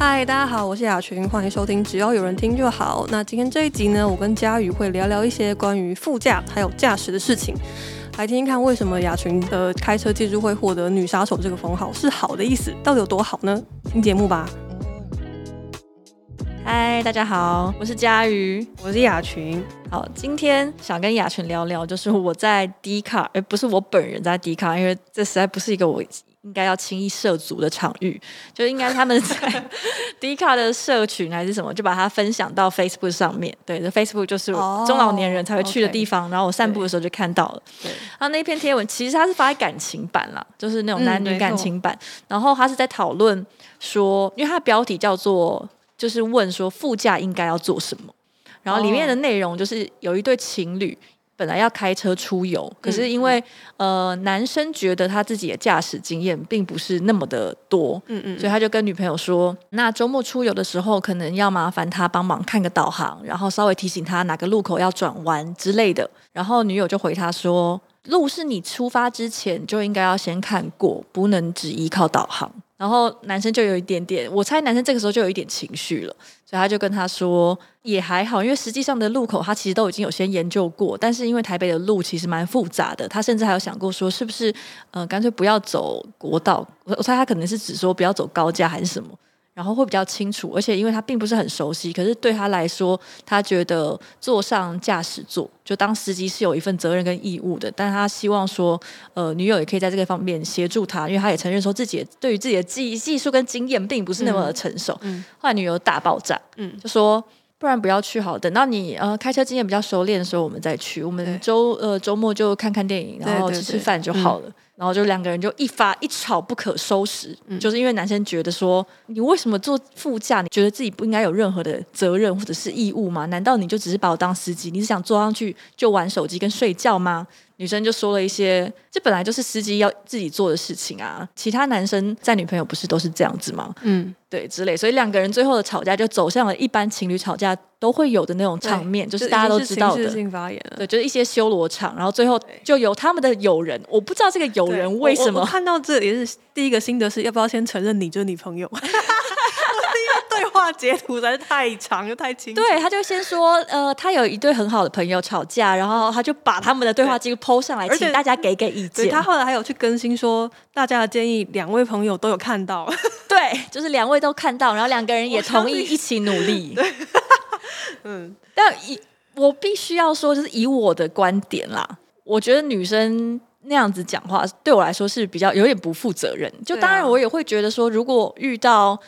嗨，大家好，我是雅群，欢迎收听，只要有人听就好。那今天这一集呢，我跟佳宇会聊聊一些关于副驾还有驾驶的事情，来听听看为什么雅群的开车技术会获得女杀手这个封号，是好的意思，到底有多好呢？听节目吧。嗨，大家好，我是佳宇，我是雅群。好，今天想跟雅群聊聊，就是我在 D 卡，而不是我本人在 D 卡，因为这实在不是一个我。应该要轻易涉足的场域，就应该他们在 D 卡的社群还是什么，就把它分享到 Facebook 上面。对，这 Facebook 就是中老年人才会去的地方。Oh. 然后我散步的时候就看到了。对，然后那篇贴文其实它是发在感情版啦，就是那种男女感情版。嗯、然后他是在讨论说，因为它的标题叫做就是问说副驾应该要做什么，然后里面的内容就是有一对情侣。本来要开车出游，可是因为、嗯、呃男生觉得他自己的驾驶经验并不是那么的多，嗯嗯，所以他就跟女朋友说，那周末出游的时候可能要麻烦他帮忙看个导航，然后稍微提醒他哪个路口要转弯之类的。然后女友就回他说，路是你出发之前就应该要先看过，不能只依靠导航。然后男生就有一点点，我猜男生这个时候就有一点情绪了，所以他就跟他说也还好，因为实际上的路口他其实都已经有先研究过，但是因为台北的路其实蛮复杂的，他甚至还有想过说是不是呃干脆不要走国道，我我猜他可能是指说不要走高架还是什么。然后会比较清楚，而且因为他并不是很熟悉，可是对他来说，他觉得坐上驾驶座就当司机是有一份责任跟义务的。但他希望说，呃，女友也可以在这个方面协助他，因为他也承认说自己对于自己的技技术跟经验并不是那么的成熟。嗯，后来女友大爆炸，嗯，就说不然不要去好，等到你呃开车经验比较熟练的时候我们再去。我们周呃周末就看看电影，然后吃吃饭就好了。对对对，嗯然后就两个人就一发一吵不可收拾，嗯、就是因为男生觉得说，你为什么坐副驾？你觉得自己不应该有任何的责任或者是义务吗？难道你就只是把我当司机？你是想坐上去就玩手机跟睡觉吗？女生就说了一些，这本来就是司机要自己做的事情啊。其他男生在女朋友不是都是这样子吗？嗯，对，之类。所以两个人最后的吵架就走向了一般情侣吵架都会有的那种场面，就是大家都知道的。对，就是一些修罗场。然后最后就由他们的友人，我不知道这个友人为什么看到这里是第一个心得是要不要先承认你就是女朋友。话截图实在是太长又太清楚。对，他就先说，呃，他有一对很好的朋友吵架，然后他就把他们的对话记录 PO 上来，请大家给给意见。他后来还有去更新说，大家的建议两位朋友都有看到。对，就是两位都看到，然后两个人也同意一起努力。对，嗯，但以我必须要说，就是以我的观点啦，我觉得女生那样子讲话对我来说是比较有点不负责任。就当然我也会觉得说，如果遇到。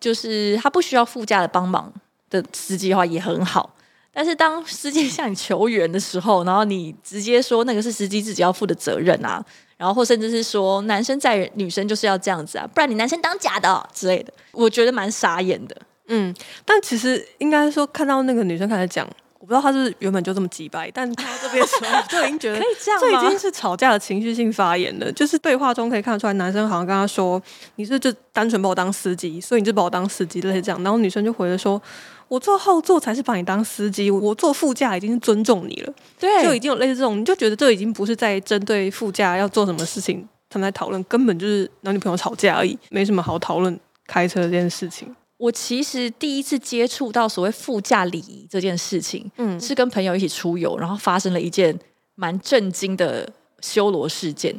就是他不需要副驾的帮忙的司机的话也很好，但是当司机向你求援的时候，然后你直接说那个是司机自己要负的责任啊，然后或甚至是说男生载女生就是要这样子啊，不然你男生当假的哦之类的，我觉得蛮傻眼的。嗯，但其实应该说看到那个女生开始讲。我不知道他是原本就这么急掰，但看到这边的时候就已经觉得 可以这样，这已经是吵架的情绪性发言了。就是对话中可以看得出来，男生好像跟他说：“你是就单纯把我当司机，所以你就把我当司机类似这样。”然后女生就回了说：“我坐后座才是把你当司机，我坐副驾已经是尊重你了。”对，就已经有类似这种，你就觉得这已经不是在针对副驾要做什么事情他们在讨论，根本就是男女朋友吵架而已，没什么好讨论开车这件事情。我其实第一次接触到所谓副驾礼仪这件事情，嗯，是跟朋友一起出游，然后发生了一件蛮震惊的修罗事件。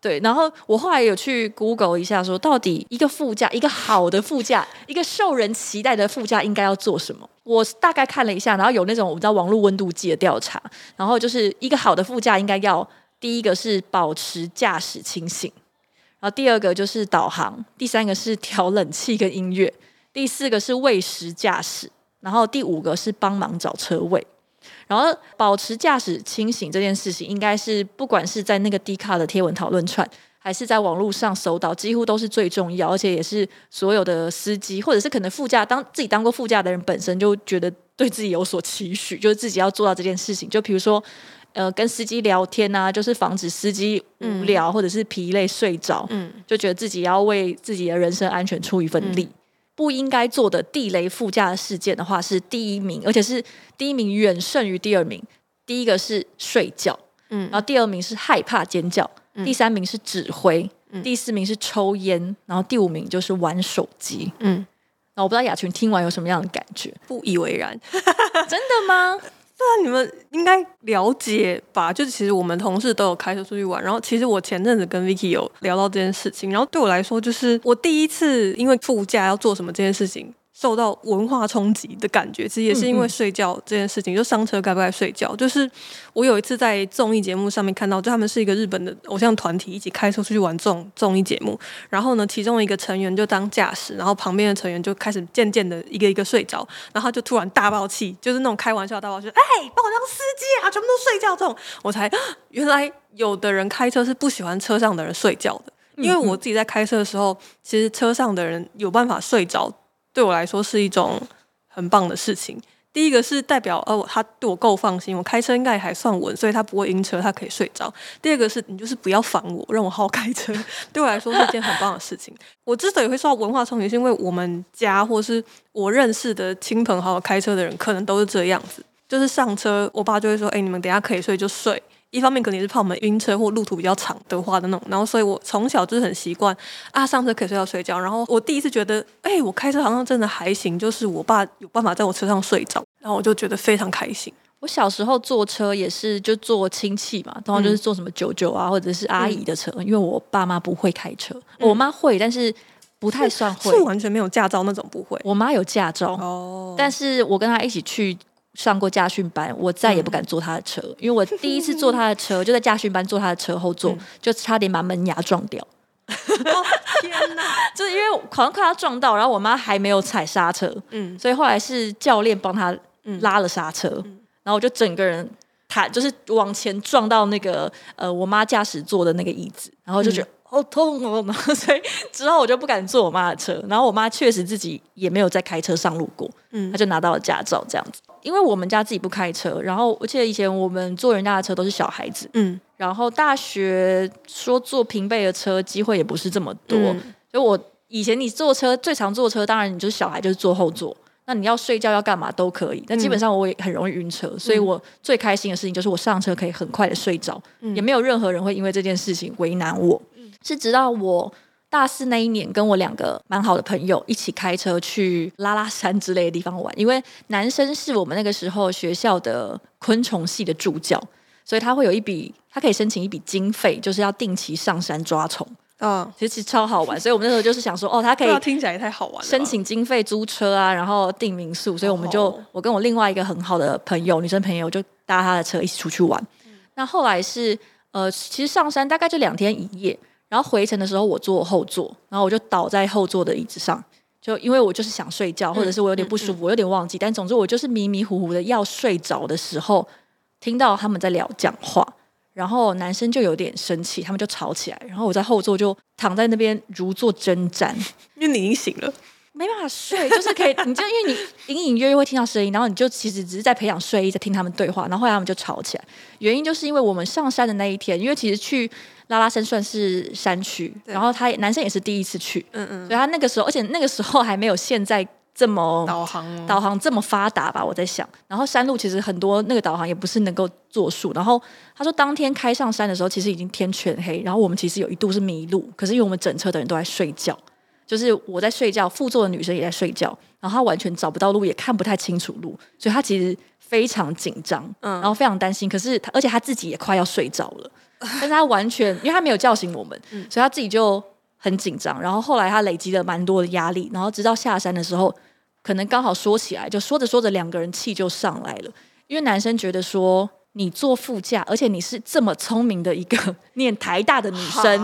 对，然后我后来有去 Google 一下，说到底一个副驾，一个好的副驾，一个受人期待的副驾应该要做什么？我大概看了一下，然后有那种我们知道网络温度计的调查，然后就是一个好的副驾应该要第一个是保持驾驶清醒，然后第二个就是导航，第三个是调冷气跟音乐。第四个是喂食驾驶，然后第五个是帮忙找车位，然后保持驾驶清醒这件事情，应该是不管是在那个 D 卡的贴文讨论串，还是在网络上搜到，几乎都是最重要，而且也是所有的司机或者是可能副驾当自己当过副驾的人本身就觉得对自己有所期许，就是自己要做到这件事情。就比如说，呃，跟司机聊天啊，就是防止司机无聊或者是疲累睡着，嗯，就觉得自己要为自己的人身安全出一份力。嗯不应该做的地雷副驾的事件的话是第一名，而且是第一名远胜于第二名。第一个是睡觉，嗯，然后第二名是害怕尖叫，嗯、第三名是指挥，嗯、第四名是抽烟，然后第五名就是玩手机。嗯，那我不知道雅群听完有什么样的感觉？不以为然，真的吗？对啊，你们应该了解吧？就是其实我们同事都有开车出去玩，然后其实我前阵子跟 Vicky 有聊到这件事情，然后对我来说，就是我第一次因为副驾要做什么这件事情。受到文化冲击的感觉，其实也是因为睡觉这件事情。嗯嗯，就上车该不该睡觉？就是我有一次在综艺节目上面看到，就他们是一个日本的偶像团体，一起开车出去玩综综艺节目。然后呢，其中一个成员就当驾驶，然后旁边的成员就开始渐渐的一个一个睡着，然后他就突然大爆气，就是那种开玩笑大爆气，哎，把我当司机啊，全部都睡觉这种。我才原来有的人开车是不喜欢车上的人睡觉的，因为我自己在开车的时候，其实车上的人有办法睡着。对我来说是一种很棒的事情。第一个是代表，哦，他对我够放心，我开车应该还算稳，所以他不会晕车，他可以睡着。第二个是你就是不要烦我，让我好好开车，对我来说是件很棒的事情。我之所以会受到文化冲击，是因为我们家或是我认识的亲朋好友开车的人，可能都是这样子，就是上车，我爸就会说：“哎，你们等下可以睡就睡。”一方面可能也是怕我们晕车或路途比较长的话的那种，然后所以我从小就是很习惯啊，上车可以睡觉睡觉。然后我第一次觉得，哎、欸，我开车好像真的还行，就是我爸有办法在我车上睡着，然后我就觉得非常开心。我小时候坐车也是就坐亲戚嘛，通常就是坐什么舅舅啊或者是阿姨的车，嗯、因为我爸妈不会开车，嗯、我妈会，但是不太算会，是完全没有驾照那种不会。我妈有驾照哦，但是我跟她一起去。上过驾训班，我再也不敢坐他的车，嗯、因为我第一次坐他的车 就在驾训班坐他的车后座，嗯、就差点把门牙撞掉。哦、天哪！就是因为好像快要撞到，然后我妈还没有踩刹车，嗯，所以后来是教练帮他拉了刹车，嗯、然后我就整个人弹，就是往前撞到那个呃我妈驾驶座的那个椅子，然后就觉得。嗯好痛哦！然后 所以之后我就不敢坐我妈的车。然后我妈确实自己也没有再开车上路过，嗯，她就拿到了驾照这样子。因为我们家自己不开车，然后我记得以前我们坐人家的车都是小孩子，嗯，然后大学说坐平辈的车机会也不是这么多。嗯，所以我以前你坐车最常坐车，当然你就是小孩就是坐后座。那你要睡觉要干嘛都可以，但基本上我也很容易晕车，嗯、所以我最开心的事情就是我上车可以很快的睡着，嗯、也没有任何人会因为这件事情为难我。是直到我大四那一年，跟我两个蛮好的朋友一起开车去拉拉山之类的地方玩。因为男生是我们那个时候学校的昆虫系的助教，所以他会有一笔，他可以申请一笔经费，就是要定期上山抓虫。嗯，其实超好玩。所以我们那时候就是想说，哦，他可以听起来也太好玩了，申请经费租车啊，然后订民宿。所以我们就我跟我另外一个很好的朋友，女生朋友，就搭他的车一起出去玩。那后来是呃，其实上山大概就两天一夜。然后回程的时候，我坐后座，然后我就倒在后座的椅子上，就因为我就是想睡觉，或者是我有点不舒服，嗯嗯嗯、我有点忘记，但总之我就是迷迷糊糊的要睡着的时候，听到他们在聊讲话，然后男生就有点生气，他们就吵起来，然后我在后座就躺在那边如坐针毡，因为你已经醒了。没办法睡，就是可以，你就因为你隐隐约约会听到声音，然后你就其实只是在培养睡意，在听他们对话，然后后来他们就吵起来。原因就是因为我们上山的那一天，因为其实去拉拉山算是山区，然后他男生也是第一次去，嗯嗯，所以他那个时候，而且那个时候还没有现在这么导航导航这么发达吧，我在想。然后山路其实很多那个导航也不是能够作数。然后他说当天开上山的时候，其实已经天全黑，然后我们其实有一度是迷路，可是因为我们整车的人都在睡觉。就是我在睡觉，副座的女生也在睡觉，然后她完全找不到路，也看不太清楚路，所以她其实非常紧张，嗯，然后非常担心。可是她，而且她自己也快要睡着了，但是她完全，因为她没有叫醒我们，嗯，所以她自己就很紧张。然后后来她累积了蛮多的压力，然后直到下山的时候，可能刚好说起来，就说着说着，两个人气就上来了，因为男生觉得说。你坐副驾，而且你是这么聪明的一个 念台大的女生，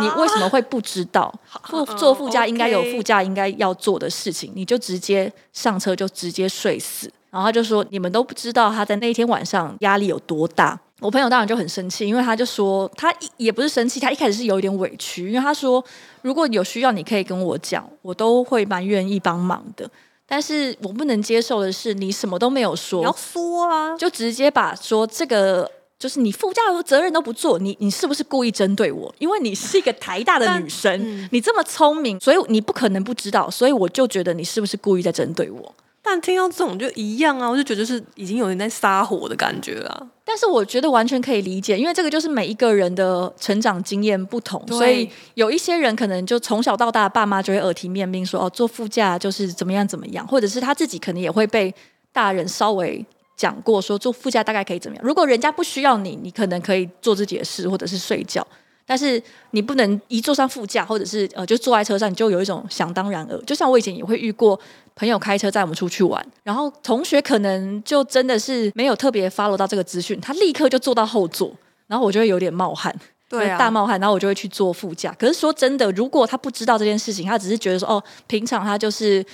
你为什么会不知道副坐副驾应该有副驾应该要做的事情你就直接上车就直接睡死。然后他就说，你们都不知道他在那一天晚上压力有多大。我朋友当然就很生气，因为他就说他也不是生气，他一开始是有一点委屈，因为他说如果有需要你可以跟我讲，我都会蛮愿意帮忙的。但是我不能接受的是，你什么都没有说，你要说啊，就直接把说这个就是你副驾的责任都不做，你你是不是故意针对我？因为你是一个台大的女生，嗯、你这么聪明，所以你不可能不知道，所以我就觉得你是不是故意在针对我？但听到这种就一样啊，我就觉得是已经有人在撒火的感觉了。但是我觉得完全可以理解，因为这个就是每一个人的成长经验不同，所以有一些人可能就从小到大，爸妈就会耳提面命说哦，坐副驾就是怎么样怎么样，或者是他自己可能也会被大人稍微讲过说坐副驾大概可以怎么样。如果人家不需要你，你可能可以做自己的事或者是睡觉。但是你不能一坐上副驾，或者是呃，就坐在车上，你就有一种想当然耳。就像我以前也会遇过朋友开车载我们出去玩，然后同学可能就真的是没有特别 follow 到这个资讯，他立刻就坐到后座，然后我就会有点冒汗，对啊，大冒汗，然后我就会去坐副驾。可是说真的，如果他不知道这件事情，他只是觉得说哦，平常他就是。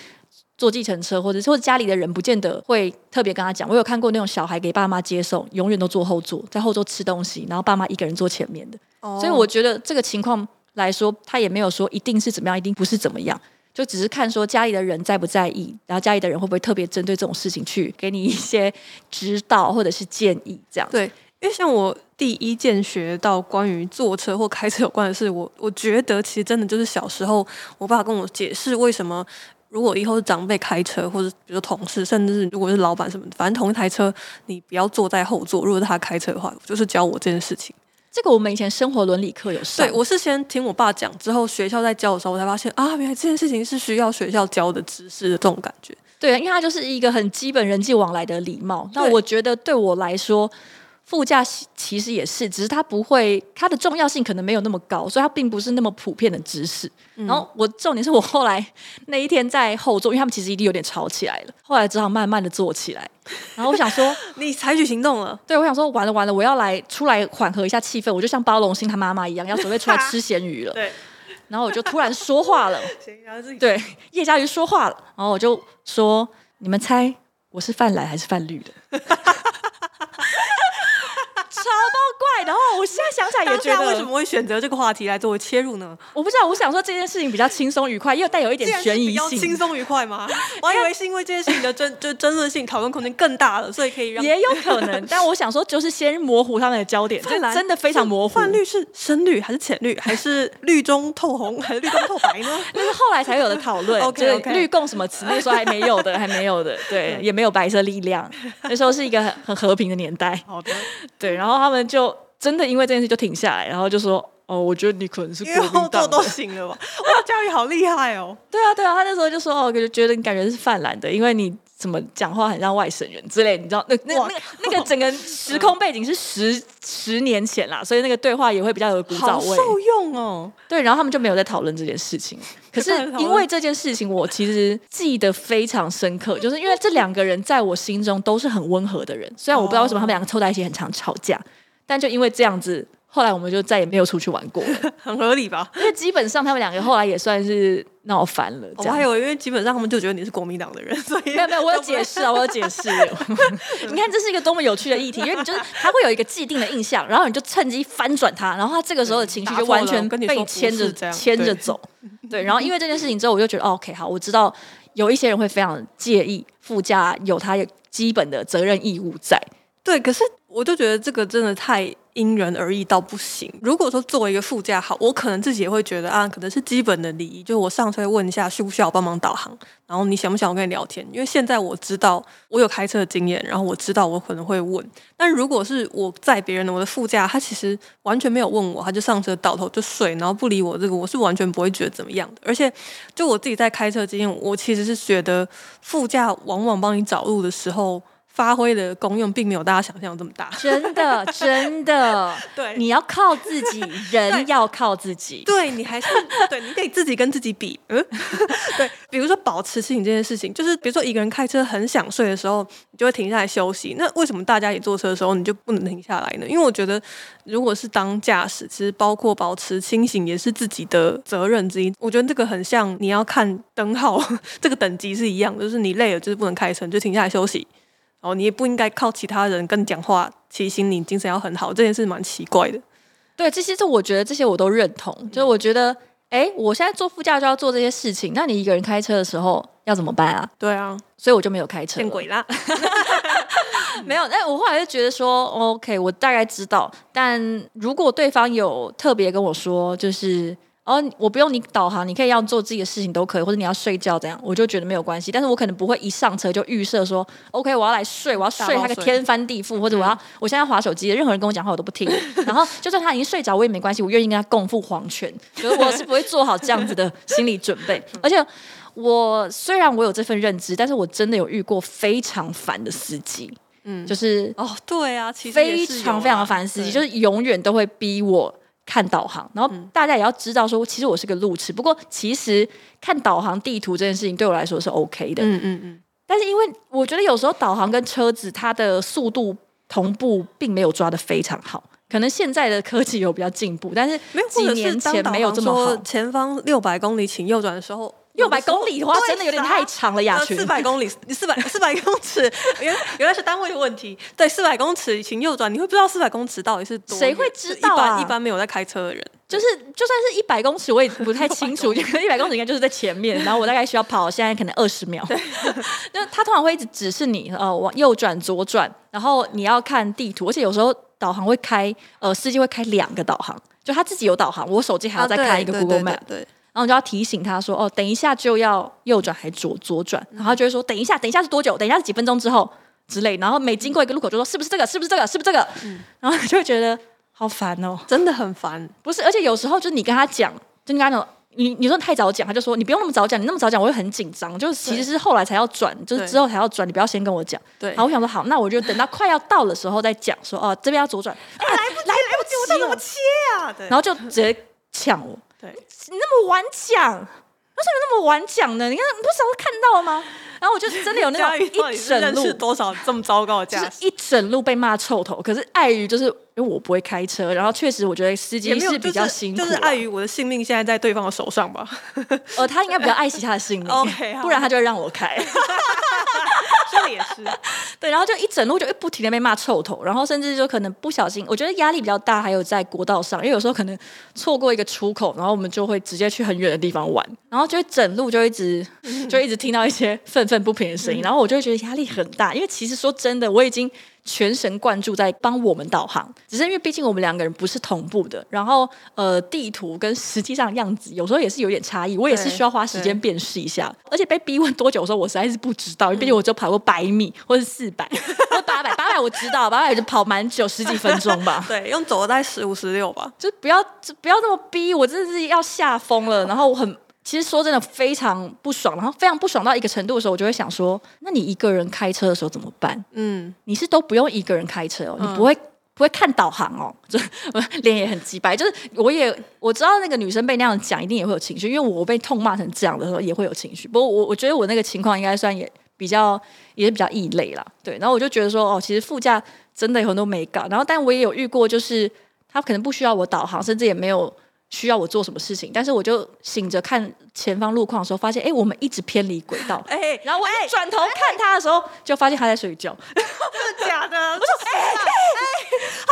坐计程车，或者或者家里的人不见得会特别跟他讲。我有看过那种小孩给爸妈接送，永远都坐后座，在后座吃东西，然后爸妈一个人坐前面的。Oh. 所以我觉得这个情况来说，他也没有说一定是怎么样，一定不是怎么样，就只是看说家里的人在不在意，然后家里的人会不会特别针对这种事情去给你一些指导或者是建议，这样。对，因为像我第一件学到关于坐车或开车有关的事，我我觉得其实真的就是小时候我爸跟我解释为什么。如果以后是长辈开车，或者比如说同事，甚至是如果是老板什么的，反正同一台车，你不要坐在后座。如果是他开车的话，就是教我这件事情。这个我们以前生活伦理课有上。对，我是先听我爸讲，之后学校在教的时候，我才发现啊，原来这件事情是需要学校教的知识的这种感觉。对，因为它就是一个很基本人际往来的礼貌。那我觉得对我来说。副驾其实也是，只是它不会，它的重要性可能没有那么高，所以它并不是那么普遍的知识。嗯、然后我重点是我后来那一天在后座，因为他们其实已经有点吵起来了，后来只好慢慢的坐起来。然后我想说，你采取行动了？对，我想说完了完了，我要来出来缓和一下气氛，我就像包龙星他妈妈一样，要准备出来吃咸鱼了。对，然后我就突然说话了，对，叶嘉瑜说话了，然后我就说，你们猜我是泛蓝还是泛绿的？超爆怪！然后我现在想起来也觉得，为什么会选择这个话题来作为切入呢？我不知道，我想说这件事情比较轻松愉快，又带有一点悬疑性。轻松愉快吗？我还以为是因为这件事情的争 就争论性、讨论空间更大了，所以可以让也有可能。但我想说，就是先模糊他们的焦点，这真的非常模糊。泛绿是深绿还是浅绿，还是绿中透红还是绿中透白呢？那是后来才有的讨论。OK，绿共什么词？那时候还没有的，还没有的。对，也没有白色力量。那时候是一个很很和平的年代。好的，对，然后。他们就真的因为这件事就停下来，然后就说：“哦，我觉得你可能是国民党的。”都行了吧？哇，教育好厉害哦！对啊，对啊，他那时候就说：“哦，就觉得你感觉是泛蓝的，因为你怎么讲话很像外省人之类，你知道？那那那个那个整个时空背景是十十年前啦，所以那个对话也会比较有古早味，受用哦。对，然后他们就没有在讨论这件事情。可是因为这件事情，我其实记得非常深刻，就是因为这两个人在我心中都是很温和的人，虽然我不知道为什么他们两个凑在一起很常吵架。”但就因为这样子，后来我们就再也没有出去玩过，很合理吧？因为基本上他们两个后来也算是闹翻了。我还有，因为基本上他们就觉得你是国民党的人，所以 没有没有，我有解释啊，我有解释。你看，这是一个多么有趣的议题，因为你就是他会有一个既定的印象，然后你就趁机翻转他，然后他这个时候的情绪就完全被牵着牵着走。对，然后因为这件事情之后，我就觉得、哦、OK，好，我知道有一些人会非常介意副驾有他基本的责任义务在。对，可是我就觉得这个真的太因人而异到不行。如果说作为一个副驾好，我可能自己也会觉得啊，可能是基本的礼仪，就是我上车问一下需不需要帮忙导航，然后你想不想我跟你聊天？因为现在我知道我有开车的经验，然后我知道我可能会问。但如果是我载别人的，我的副驾他其实完全没有问我，他就上车倒头就睡，然后不理我，这个我是完全不会觉得怎么样的。而且就我自己在开车经验，我其实是觉得副驾往往帮你找路的时候。发挥的功用并没有大家想象这么大，真的真的。对，你要靠自己，人要靠自己。对，你还是 对，你得自己跟自己比。嗯，对，比如说保持清醒这件事情，就是比如说一个人开车很想睡的时候，你就会停下来休息。那为什么大家一坐车的时候你就不能停下来呢？因为我觉得，如果是当驾驶，其实包括保持清醒也是自己的责任之一。我觉得这个很像你要看灯号，这个等级是一样的，就是你累了就是不能开车，你就停下来休息。哦，你也不应该靠其他人跟你讲话提醒你精神要很好，这件事蛮奇怪的。对，这些是我觉得这些我都认同。嗯、就是我觉得，哎，我现在坐副驾就要做这些事情，那你一个人开车的时候要怎么办啊？对啊，所以我就没有开车。见鬼啦！没有，但我后来就觉得说，OK，我大概知道。但如果对方有特别跟我说，就是哦，我不用你导航，你可以要做自己的事情都可以，或者你要睡觉这样，我就觉得没有关系。但是我可能不会一上车就预设说，OK，我要来睡，我要睡他个天翻地覆，或者我要我现在划手机，任何人跟我讲话我都不听。然后就算他已经睡着，我也没关系，我愿意跟他共赴黄泉。可是我是不会做好这样子的心理准备。而且我虽然我有这份认知，但是我真的有遇过非常烦的司机。嗯，就是哦，对啊，其实非常非常烦的司机，就是永远都会逼我。看导航，然后大家也要知道说，其实我是个路痴。不过，其实看导航地图这件事情对我来说是 OK 的。嗯嗯嗯。但是，因为我觉得有时候导航跟车子它的速度同步，并没有抓的非常好。可能现在的科技有比较进步，但是几年前没有这么好。前方六百公里，请右转的时候。六百公里的话，真的有点太长了，雅群。四百公里，四百 四百公尺，原原来是单位的问题。对，四百公尺请右转，你会不知道四百公尺到底是多？谁会知道啊？一般一般没有在开车的人，就是就算是一百公尺，我也不太清楚。一百公尺应该就是在前面，然后我大概需要跑现在可能二十秒。对，就他通常会一直指示你呃往右转、左转，然后你要看地图，而且有时候导航会开呃司机会开两个导航，就他自己有导航，我手机还要再开一个 Google Map。对。然后就要提醒他说：“哦，等一下就要右转还左左转。”然后他就会说：“等一下，等一下是多久？等一下是几分钟之后之类。”然后每经过一个路口就说：“是不是这个？是不是这个？是不是这个？”嗯、然后就会觉得好烦哦，真的很烦。不是，而且有时候就是你跟他讲，就你跟他讲，你你说太早讲，他就说你不用那么早讲，你那么早讲我会很紧张。就是其实是后来才要转，就是之后才要转，你不要先跟我讲。对。然后我想说好，那我就等到快要到的时候再讲，说哦这边要左转。哎，来不及，来不及，我怎么切啊？对。然后就直接抢我。对。你那么顽强。为什么那么顽强呢？你看，你不是都看到了吗？然后我就真的有那种 一整路多少这么糟糕的就是一整路被骂臭头。可是碍于就是因为我不会开车，然后确实我觉得司机是比较辛苦，就是碍于我的性命现在在对方的手上吧。呃，他应该比较爱惜他的性命，okay, 不然他就会让我开。这也是对，然后就一整路就不停的被骂臭头，然后甚至就可能不小心，我觉得压力比较大，还有在国道上，因为有时候可能错过一个出口，然后我们就会直接去很远的地方玩，然后就整路就一直 就一直听到一些愤愤不平的声音，然后我就会觉得压力很大，因为其实说真的，我已经。全神贯注在帮我们导航，只是因为毕竟我们两个人不是同步的，然后呃地图跟实际上样子有时候也是有点差异，我也是需要花时间辨识一下，而且被逼问多久的时候，我实在是不知道，因为毕竟我就跑过百米或是四百 或八百，八百我知道，八百就跑蛮久，十几分钟吧，对，用走了大概十五十六吧，就不要就不要那么逼，我真的是要吓疯了，然后我很。其实说真的非常不爽，然后非常不爽到一个程度的时候，我就会想说：那你一个人开车的时候怎么办？嗯，你是都不用一个人开车哦，你不会不会看导航哦，就脸也很鸡白。就是我也我知道那个女生被那样讲，一定也会有情绪，因为我被痛骂成这样的时候也会有情绪。不过我我觉得我那个情况应该算也比较也是比较异类啦。对，然后我就觉得说哦，其实副驾真的有很多美感，然后但我也有遇过，就是他可能不需要我导航，甚至也没有。需要我做什么事情？但是我就醒着看前方路况的时候，发现哎，我们一直偏离轨道。哎，然后我一转头看他的时候，就发现他在睡觉。真的假的？我说哎哎，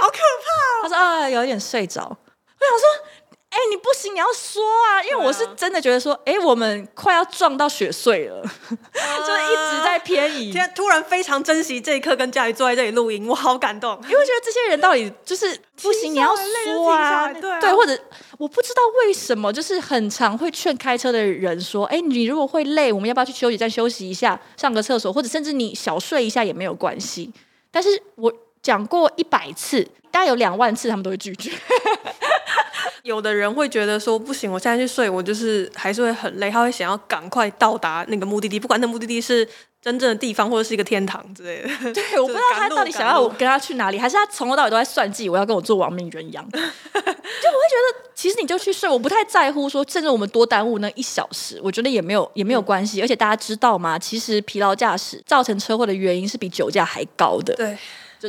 好可怕！他说啊，有一点睡着。我想说。哎、欸，你不行，你要说啊！因为我是真的觉得说，哎、欸，我们快要撞到雪碎了，呃、就是一直在偏移。现在突然非常珍惜这一刻，跟家里坐在这里录音，我好感动。因为觉得这些人到底就是不行，你要说啊，对啊，对，或者我不知道为什么，就是很常会劝开车的人说，哎、欸，你如果会累，我们要不要去休息站休息一下，上个厕所，或者甚至你小睡一下也没有关系。但是我讲过一百次，大概有两万次他们都会拒绝。有的人会觉得说不行，我现在去睡，我就是还是会很累。他会想要赶快到达那个目的地，不管那目的地是真正的地方或者是一个天堂之类的。对，我不知道他到底想要我跟他去哪里，还是他从头到尾都在算计我要跟我做亡命人一样。就我会觉得，其实你就去睡，我不太在乎说，甚至我们多耽误那一小时，我觉得也没有也没有关系。嗯、而且大家知道吗？其实疲劳驾驶造成车祸的原因是比酒驾还高的。对。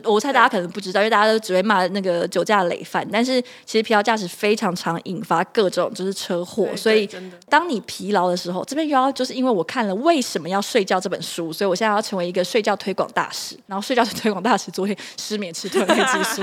我猜大家可能不知道，因为大家都只会骂那个酒驾累犯，但是其实疲劳驾驶非常常引发各种就是车祸，所以当你疲劳的时候，这边又要就是因为我看了《为什么要睡觉》这本书，所以我现在要成为一个睡觉推广大使，然后睡觉推广大使昨天失眠吃褪黑激素，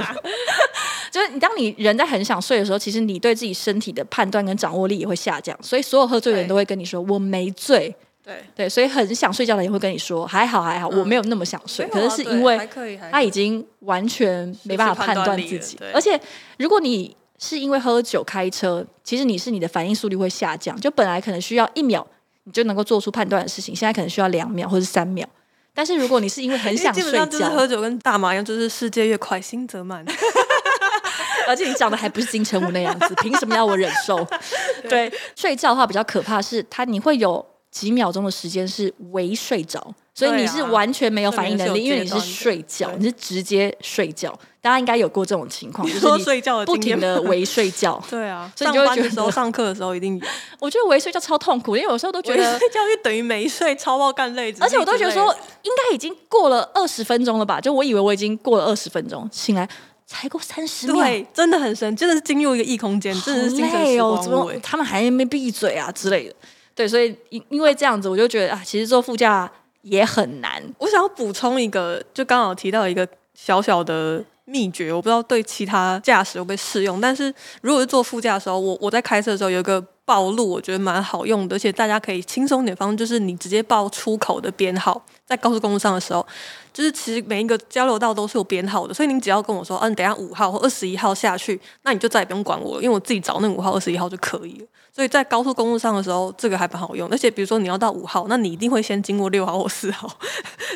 就是你当你人在很想睡的时候，其实你对自己身体的判断跟掌握力也会下降，所以所有喝醉的人都会跟你说我没醉。对对，所以很想睡觉的人也会跟你说还好还好，我没有那么想睡，可是是因为他已经完全没办法判断自己，而且如果你是因为喝酒开车，其实你是你的反应速率会下降，就本来可能需要一秒你就能够做出判断的事情，现在可能需要两秒或者三秒。但是如果你是因为很想睡觉，就是喝酒跟大麻一样，就是世界越快，心则慢。而且你长得还不是金城武那样子，凭什么要我忍受？对，睡觉的话比较可怕是，它你会有几秒钟的时间是微睡着。所以你是完全没有反应能力，因为你是睡觉，你是直接睡觉。大家应该有过这种情况，就是你睡觉不停的微睡觉。对啊，所以你就会觉得时候上课的时候一定有。我觉得微睡觉超痛苦，因为有时候都觉得睡觉就等于没睡，超爆干累。而且我都觉得说，应该已经过了二十分钟了吧？就我以为我已经过了二十分钟，醒来才过三十秒，对，真的很深，真的是进入一个异空间，真的是精神时光屋。怎么他们还没闭嘴啊之类的？对，所以因因为这样子，我就觉得啊，其实坐副驾。也很难。我想要补充一个，就刚好提到一个小小的秘诀，我不知道对其他驾驶有没有适用。但是如果是坐副驾的时候，我我在开车的时候有一个报路，我觉得蛮好用的，而且大家可以轻松点方，就是你直接报出口的编号，在高速公路上的时候，就是其实每一个交流道都是有编号的，所以你只要跟我说，嗯、等下五号或二十一号下去，那你就再也不用管我了，因为我自己找那五号、二十一号就可以了。所以在高速公路上的时候，这个还蛮好用。而且比如说你要到五号，那你一定会先经过六号或四号，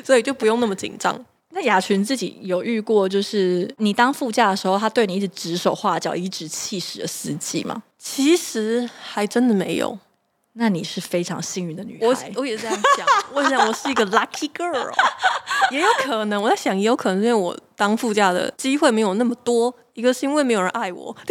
所以就不用那么紧张。那雅群自己有遇过，就是你当副驾的时候，他对你一直指手画脚、颐指气使的司机吗？其实还真的没有。那你是非常幸运的女孩。我我也是这样想，我想我是一个 lucky girl。也有可能，我在想，也有可能是因为我当副驾的机会没有那么多，一个是因为没有人爱我。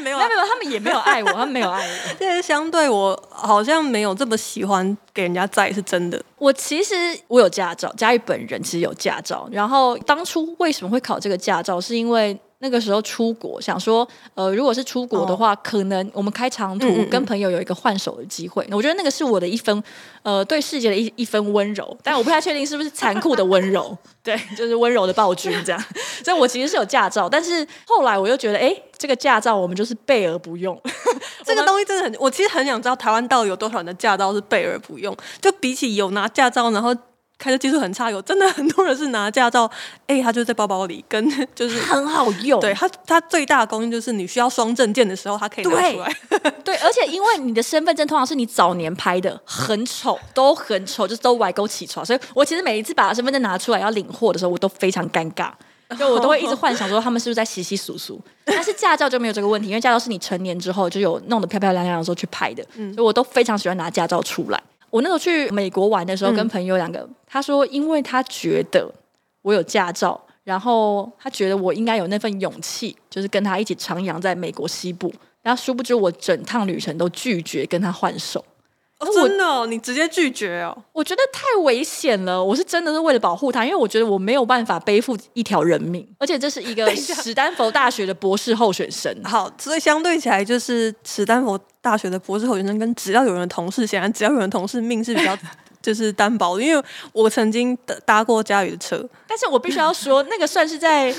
没有，没有，他们也没有爱我，他们没有爱我。对，相对我好像没有这么喜欢给人家载，是真的。我其实我有驾照，佳玉本人其实有驾照。然后当初为什么会考这个驾照，是因为。那个时候出国，想说，呃，如果是出国的话，哦、可能我们开长途跟朋友有一个换手的机会。嗯嗯嗯，我觉得那个是我的一分，呃，对世界的一一分温柔，但我不太确定是不是残酷的温柔。对，就是温柔的暴君这样。所以我其实是有驾照，但是后来我又觉得，哎，这个驾照我们就是备而不用。这个东西真的很，我其实很想知道台湾到底有多少人的驾照是备而不用。就比起有拿驾照，然后。开车技术很差，有真的很多人是拿驾照，哎、欸，他就在包包里，跟 就是很好用。对他，他最大的功用就是你需要双证件的时候，他可以拿出来。对，对，而且因为你的身份证通常是你早年拍的，很丑，都很丑，就是都歪勾起床。所以我其实每一次把身份证拿出来要领货的时候，我都非常尴尬，就我都会一直幻想说他们是不是在窸窸窣窣。但是驾照就没有这个问题，因为驾照是你成年之后就有弄得漂漂亮亮的时候去拍的，嗯、所以我都非常喜欢拿驾照出来。我那时候去美国玩的时候，跟朋友两个，嗯、他说，因为他觉得我有驾照，然后他觉得我应该有那份勇气，就是跟他一起徜徉在美国西部。然后殊不知，我整趟旅程都拒绝跟他换手。哦，真的哦？你直接拒绝哦？我觉得太危险了。我是真的是为了保护他，因为我觉得我没有办法背负一条人命，而且这是一个 史丹佛大学的博士候选生。好，所以相对起来，就是史丹佛大学的博士候选生跟只要有人的同事，显然只要有人同事命是比较 就是单薄的。因为我曾经搭过佳宇的车，但是我必须要说，那个算是在。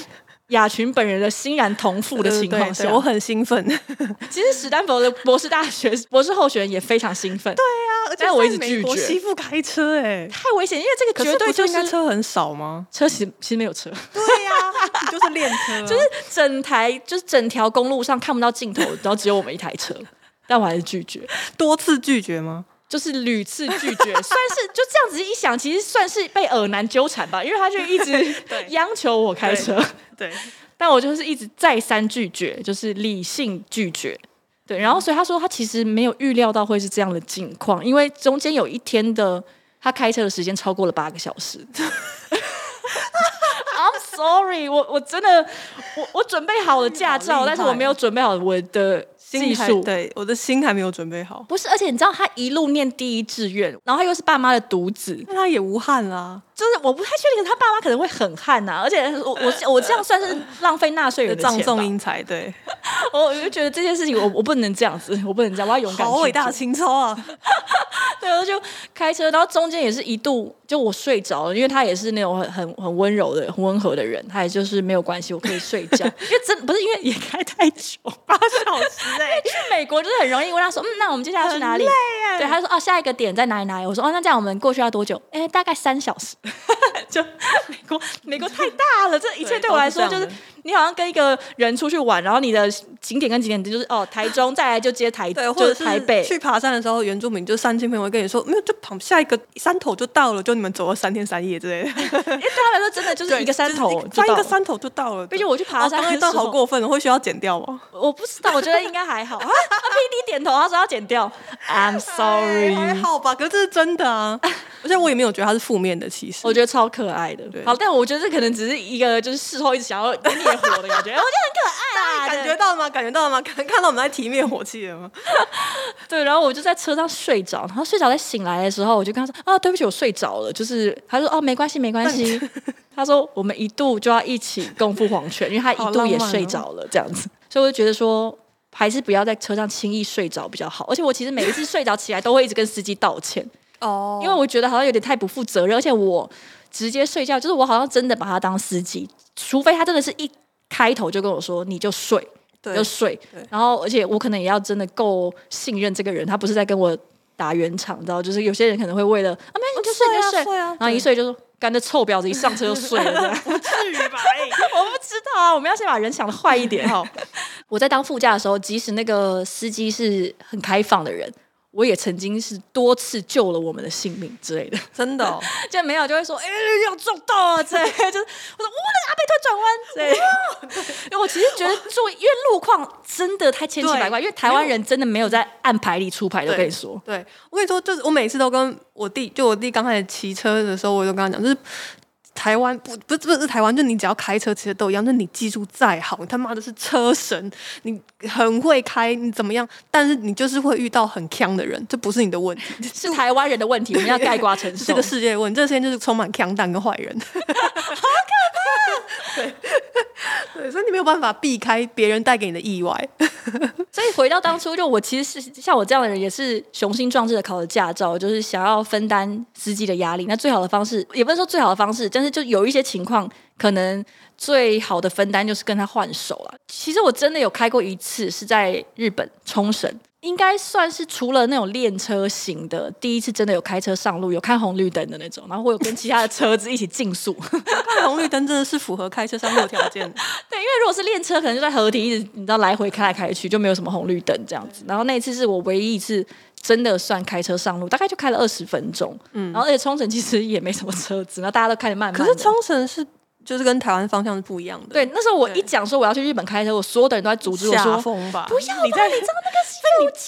雅群本人的欣然同父的情况下，我很兴奋。其实史丹佛的博士大学博士候选人也非常兴奋。对啊，而且我一直拒绝。媳妇开车哎，太危险，因为这个绝对就是应该车很少吗？车其实其实没有车。对呀，就是练车，就是整台就是整条公路上看不到尽头，然后只有我们一台车，但我还是拒绝，多次拒绝吗？就是屡次拒绝，算是就这样子一想，其实算是被耳男纠缠吧，因为他就一直 央求我开车，对，对但我就是一直再三拒绝，就是理性拒绝，对，然后所以他说他其实没有预料到会是这样的境况，因为中间有一天的他开车的时间超过了八个小时。I'm sorry，我我真的我我准备好了驾照，但是我没有准备好我的。技术对，我的心还没有准备好。不是，而且你知道他一路念第一志愿，然后他又是爸妈的独子，那他也无憾啦。就是我不太确定他爸妈可能会很憾呐、啊，而且我我 我这样算是浪费纳税人的葬送英才。对，我 我就觉得这件事情我我不能这样子，我不能这样，我要勇敢。好伟大的情操啊！对，我就开车，然后中间也是一度就我睡着了，因为他也是那种很很很温柔的、很温和的人，他也就是没有关系，我可以睡觉。因为真不是因为也开太久，八小时哎，去美国就是很容易问他说，嗯，那我们接下来去哪里？对，他说哦，下一个点在哪里哪里？我说哦，那这样我们过去要多久？哎，大概三小时。就美国，美国太大了，这一切对我来说就是你好像跟一个人出去玩，然后你的景点跟景点就是哦，台中再来就接台，对，或者是台北。去爬山的时候，原住民就山亲朋友会跟你说，没有，就跑下一个山头就到了，就你们走了三天三夜之类的。因为对他来说，真的就是一个山头，翻一个山头就到了。毕竟我去爬山，那段好过分了，会需要剪掉吗？我不知道，我觉得应该还好。他 PD 点头，他说要剪掉。I'm sorry，还好吧？可是这是真的啊，而且我也没有觉得他是负面的，其实我觉得超可爱的。对，好，但我觉得这可能只是一个就是事后一直想要灭火的感觉，我觉得很可爱啊。感觉到了吗？感觉到了吗？看 看到我们在提灭火器了吗？对，然后我就在车上睡着，然后睡着在醒来的时候，我就跟他说啊，对不起，我睡着了。就是他说哦，没关系，没关系。他说我们一度就要一起共赴黄泉，因为他一度也睡着了，这样子。所以我就觉得说。还是不要在车上轻易睡着比较好。而且我其实每一次睡着起来都会一直跟司机道歉 哦，因为我觉得好像有点太不负责任。而且我直接睡觉，就是我好像真的把他当司机，除非他真的是一开头就跟我说你就睡，就睡。然后而且我可能也要真的够信任这个人，他不是在跟我打圆场，你知道？就是有些人可能会为了啊，没你就睡，你就睡啊，然后一睡就说。干的臭婊子，一上车就睡了，不至于吧？我不知道啊，我们要先把人想的坏一点哈。我在当副驾的时候，即使那个司机是很开放的人，我也曾经是多次救了我们的性命之类的，真的、哦，就没有就会说，哎、欸，要撞到啊，这 就是我说，我那个阿伯突然转弯，对，因为我其实觉得做，因为路况真的太千奇百怪，因为台湾人真的没有在按牌理出牌的，我跟你说，对，我跟你说，就是我每次都跟我弟，就我弟刚开始骑车的时候，我就跟他讲，就是。台湾不不不是台湾，就你只要开车其实都一样。就你技术再好，你他妈的是车神，你很会开，你怎么样？但是你就是会遇到很强的人，这不是你的问题，是台湾人的问题。我们要盖瓜承受这个世界的问题，这个世界就是充满强蛋跟坏人，好可怕。对 对，所以你没有办法避开别人带给你的意外。所以回到当初，就我其实是像我这样的人，也是雄心壮志的考了驾照，就是想要分担司机的压力。那最好的方式，也不是说最好的方式，但是就有一些情况，可能最好的分担就是跟他换手了。其实我真的有开过一次，是在日本冲绳。应该算是除了那种练车型的，第一次真的有开车上路，有看红绿灯的那种，然后我有跟其他的车子一起竞速。看红绿灯真的是符合开车上路的条件。对，因为如果是练车，可能就在河堤一直你知道来回开来开去，就没有什么红绿灯这样子。然后那一次是我唯一一次真的算开车上路，大概就开了二十分钟。嗯，然后而且冲绳其实也没什么车子，然后大家都开得慢慢的。可是冲绳是。就是跟台湾方向是不一样的。对，那时候我一讲说我要去日本开车，我所有的人都在阻止我说：“不要吧，你在你知道那个休假。”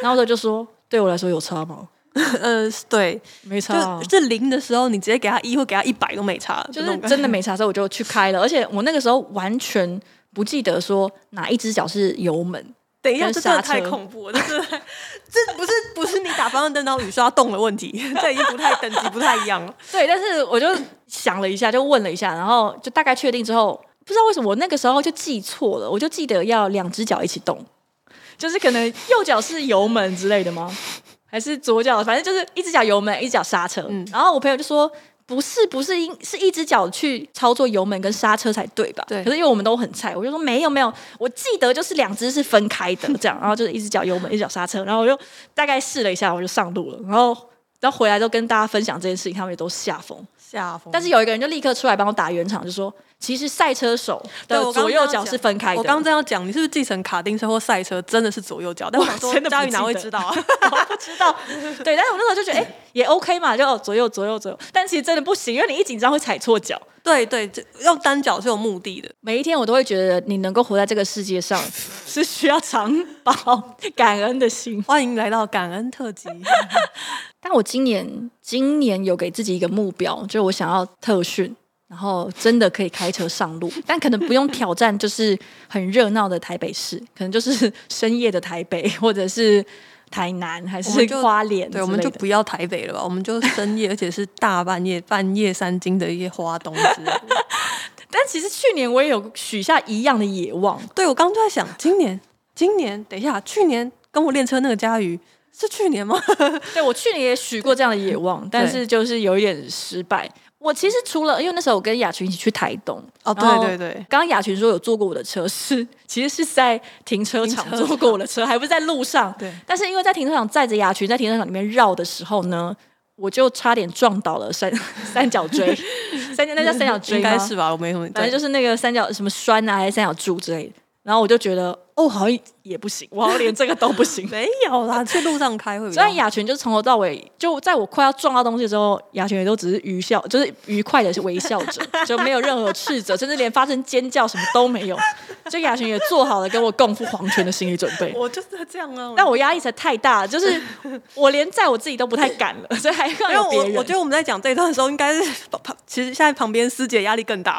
然后他就说：“对我来说有差吗？” 呃，对，没差。就这零的时候，你直接给他一或给他一百都没差，就是真的没差。所以我就去开了，而且我那个时候完全不记得说哪一只脚是油门。等一下，这真的太恐怖了！这不是不是你打方向灯然后雨刷动的问题，这已经不太等级不太一样了。对，但是我就想了一下，就问了一下，然后就大概确定之后，不知道为什么我那个时候就记错了，我就记得要两只脚一起动，就是可能右脚是油门之类的吗？还是左脚？反正就是一只脚油门，一只脚刹车。嗯，然后我朋友就说。不是不是，应是一只脚去操作油门跟刹车才对吧？对。可是因为我们都很菜，我就说没有没有，我记得就是两只是分开的 这样，然后就是一只脚油门，一只脚刹车，然后我就大概试了一下，我就上路了，然后然后回来都跟大家分享这件事情，他们也都吓疯。吓疯！但是有一个人就立刻出来帮我打圆场，就说其实赛车手的左右脚是分开的。我刚刚这样讲，你是不是继承卡丁车或赛车真的是左右脚？但我想说佳宇哪会知道啊？我不知道。对，但是我那时候就觉得，哎、欸，也 OK 嘛，就左右左右左右。但其实真的不行，因为你一紧张会踩错脚。对对，用单脚是有目的的。每一天我都会觉得，你能够活在这个世界上，是需要长保感恩的心。欢迎来到感恩特辑。但我今年今年有给自己一个目标，就是我想要特训，然后真的可以开车上路，但可能不用挑战，就是很热闹的台北市，可能就是深夜的台北，或者是台南，还是花莲。对，我们就不要台北了吧，我们就深夜，而且是大半夜半夜三更的一些花东之类的。但其实去年我也有许下一样的野望，对，我刚刚就在想，今年今年等一下，去年跟我练车那个佳瑜。是去年吗？对，我去年也许过这样的野望，但是就是有一点失败。我其实除了因为那时候我跟雅群一起去台东，哦，对对对，刚刚雅群说有坐过我的车，是其实是在停车场坐过我的车，还不是在路上。对，但是因为在停车场载着雅群在停车场里面绕的时候呢，我就差点撞倒了三三角锥，三角那叫三角锥吗？应该是吧，我没什么，反正就是那个三角什么栓啊，还是三角柱之类的。然后我就觉得，哦，好像也不行，我好像连这个都不行。没有啦，去路上开会。虽然雅群就是从头到尾，就在我快要撞到东西的时候，雅群也都只是愉笑，就是愉快的微笑着，就没有任何斥责，甚至连发生尖叫什么都没有。就雅群也做好了跟我共赴黄泉的心理准备。我就是这样啊，但我压力才太大了，就是 我连在我自己都不太敢了，所以还要有别人。我觉得我们在讲这一段的时候，应该是旁，其实现在旁边师姐压力更大。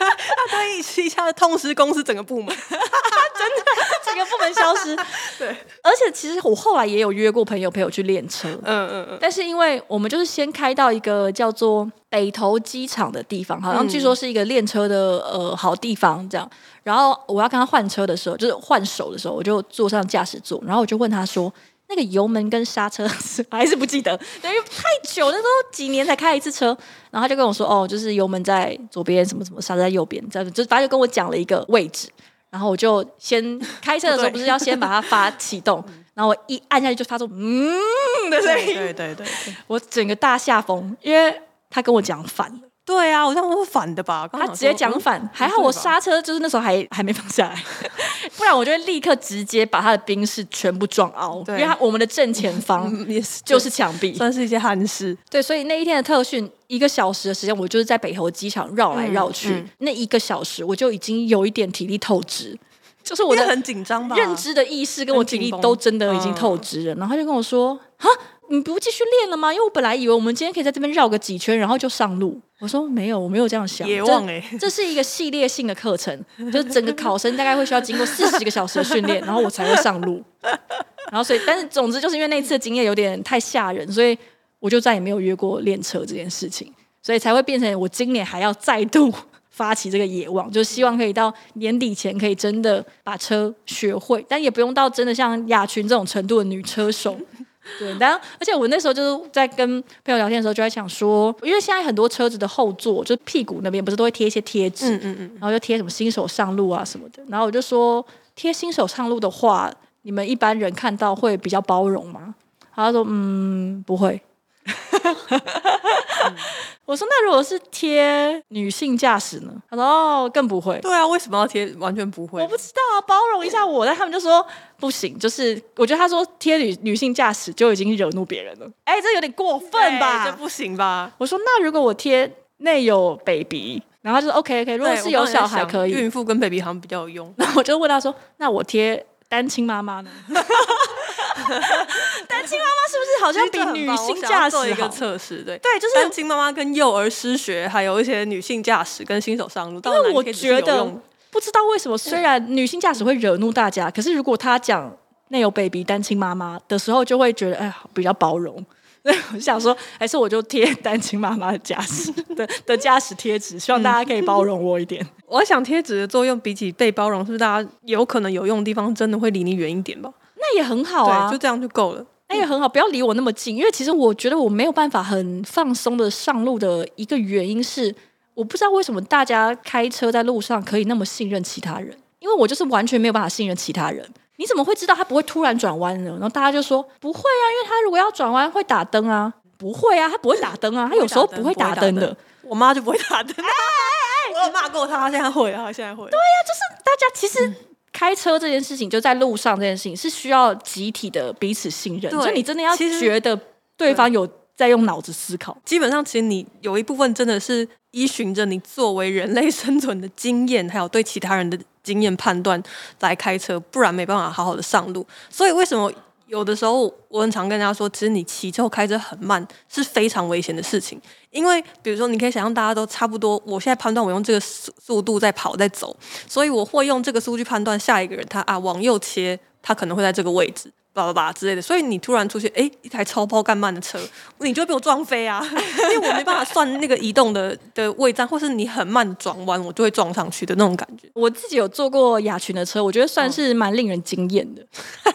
他可以一下子痛失公司整个部门。真的，整个部门消失。对，而且其实我后来也有约过朋友陪我去练车。嗯嗯嗯。但是因为我们就是先开到一个叫做北投机场的地方，好像据说是一个练车的呃好地方这样。然后我要跟他换车的时候，就是换手的时候，我就坐上驾驶座，然后我就问他说：“那个油门跟刹车 还是不记得？因为太久，那都几年才开一次车。”然后他就跟我说：“哦，就是油门在左边，什么什么刹车在右边，这样就反正就跟我讲了一个位置。”然后我就先 开车的时候，不是要先把它发启动，然后我一按下去就发出嗯的声音，对对对，我整个大下风，因为他跟我讲反了。对啊，我这样说反的吧？他直接讲反，还好我刹车就是那时候还还没放下来，不然我就会立刻直接把他的兵士全部撞凹，因为他我们的正前方也是就是墙壁，算是一些憾事。对，所以那一天的特训一个小时的时间，我就是在北投机场绕来绕去，那一个小时我就已经有一点体力透支，就是我的很紧张吧，认知的意识跟我体力都真的已经透支了。然后他就跟我说：“哈。”你不继续练了吗？因为我本来以为我们今天可以在这边绕个几圈，然后就上路。我说没有，我没有这样想。野望哎，这是一个系列性的课程，就是整个考生大概会需要经过四十个小时的训练，然后我才会上路。然后所以，但是总之就是因为那次的经验有点太吓人，所以我就再也没有约过练车这件事情，所以才会变成我今年还要再度发起这个野望，就希望可以到年底前可以真的把车学会，但也不用到真的像雅群这种程度的女车手。对，然后而且我那时候就是在跟朋友聊天的时候，就在想说，因为现在很多车子的后座，就是屁股那边不是都会贴一些贴纸，嗯嗯嗯，然后就贴什么新手上路啊什么的。然后我就说，贴新手上路的话，你们一般人看到会比较包容吗？他说，嗯，不会。嗯、我说，那如果是贴女性驾驶呢？他说哦，更不会。对啊，为什么要贴？完全不会。我不知道啊，包容一下我。但他们就说不行，就是我觉得他说贴女女性驾驶就已经惹怒别人了。哎、欸，这有点过分吧？这不行吧？我说那如果我贴内有 baby，然后他就说 OK OK，如果是有小孩可以，孕妇跟 baby 好像比较有用。然后我就问他说，那我贴单亲妈妈呢？单亲妈妈是不是好像比女性驾驶做一个测试？对对，就是单亲妈妈跟幼儿失学，还有一些女性驾驶跟新手上路。因为我觉得不知道为什么，虽然女性驾驶会惹怒大家，可是如果她讲内有 baby 单亲妈妈的时候，就会觉得哎呀比较包容。我想说，还是我就贴单亲妈妈的驾驶 的的驾驶贴纸，希望大家可以包容我一点。我想贴纸的作用比起被包容，是不是大家有可能有用的地方真的会离你远一点吧？那也很好啊，就这样就够了。那也很好，不要离我那么近，因为其实我觉得我没有办法很放松的上路的一个原因是，我不知道为什么大家开车在路上可以那么信任其他人，因为我就是完全没有办法信任其他人。你怎么会知道他不会突然转弯呢？然后大家就说不会啊，因为他如果要转弯会打灯啊，不会啊，他不会打灯啊，他有时候不会打灯的。我妈就不会打灯。哎哎哎，我有骂过他，他现在会啊，他现在会。对呀，就是大家其实。嗯开车这件事情，就在路上这件事情是需要集体的彼此信任，所以你真的要觉得对方有在用脑子思考。基本上，其实你有一部分真的是依循着你作为人类生存的经验，还有对其他人的经验判断来开车，不然没办法好好的上路。所以为什么？有的时候，我很常跟大家说，其实你骑车开车很慢是非常危险的事情。因为，比如说，你可以想象大家都差不多，我现在判断我用这个速速度在跑在走，所以我会用这个速度去判断下一个人他啊往右切，他可能会在这个位置，叭叭叭之类的。所以你突然出现，哎，一台超爆干慢的车，你就会被我撞飞啊！因为我没办法算那个移动的的位站，或是你很慢转弯，我就会撞上去的那种感觉。我自己有坐过雅群的车，我觉得算是蛮令人惊艳的，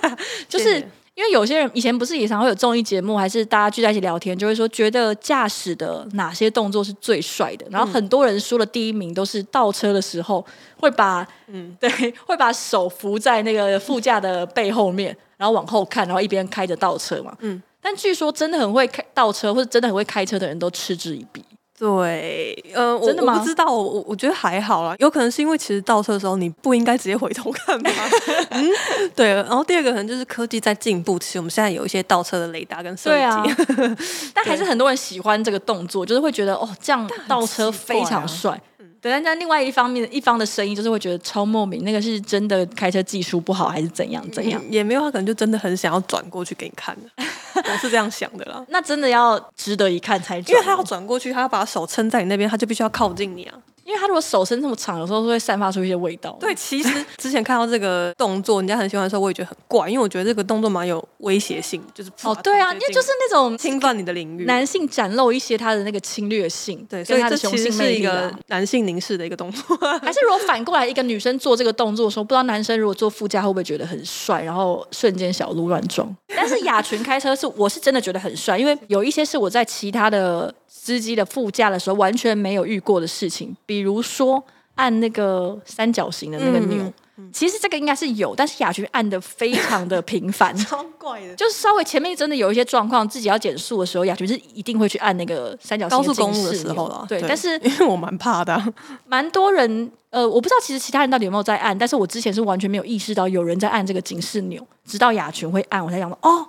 哦、就是。因为有些人以前不是也常会有综艺节目，还是大家聚在一起聊天，就会说觉得驾驶的哪些动作是最帅的。然后很多人说的第一名都是倒车的时候会把嗯对会把手扶在那个副驾的背后面，然后往后看，然后一边开着倒车嘛。嗯。但据说真的很会开倒车或者真的很会开车的人都嗤之以鼻。对，呃，真的不知道，我我觉得还好啦，有可能是因为其实倒车的时候你不应该直接回头看吧。嗯，对。然后第二个可能就是科技在进步，其实我们现在有一些倒车的雷达跟设计。啊、但还是很多人喜欢这个动作，就是会觉得哦，这样倒车非常帅。对，但在另外一方面，一方的声音就是会觉得超莫名，那个是真的开车技术不好，还是怎样怎样？也没有，他可能就真的很想要转过去给你看的，我是这样想的啦。那真的要值得一看才转，因为他要转过去，他要把手撑在你那边，他就必须要靠近你啊。因为他如果手伸这么长，有时候会散发出一些味道。对，其实之前看到这个动作，人家很喜欢的时候，我也觉得很怪，因为我觉得这个动作蛮有威胁性，就是哦，对啊，因为就是那种侵犯你的领域，男性展露一些他的那个侵略性，对，所以他的雄性是一个男性凝视的一个动作。还是如果反过来，一个女生做这个动作的时候，不知道男生如果坐副驾会不会觉得很帅，然后瞬间小鹿乱撞？但是雅群开车是，我是真的觉得很帅，因为有一些是我在其他的司机的副驾的时候完全没有遇过的事情，比如说。按那个三角形的那个钮，其实这个应该是有，但是雅群按的非常的频繁，超怪的。就是稍微前面真的有一些状况，自己要减速的时候，雅群是一定会去按那个三角形。高速公路的时候了，对。对但是因为我蛮怕的，蛮多人呃，我不知道其实其他人到底有没有在按，但是我之前是完全没有意识到有人在按这个警示钮，直到雅群会按，我才想到哦。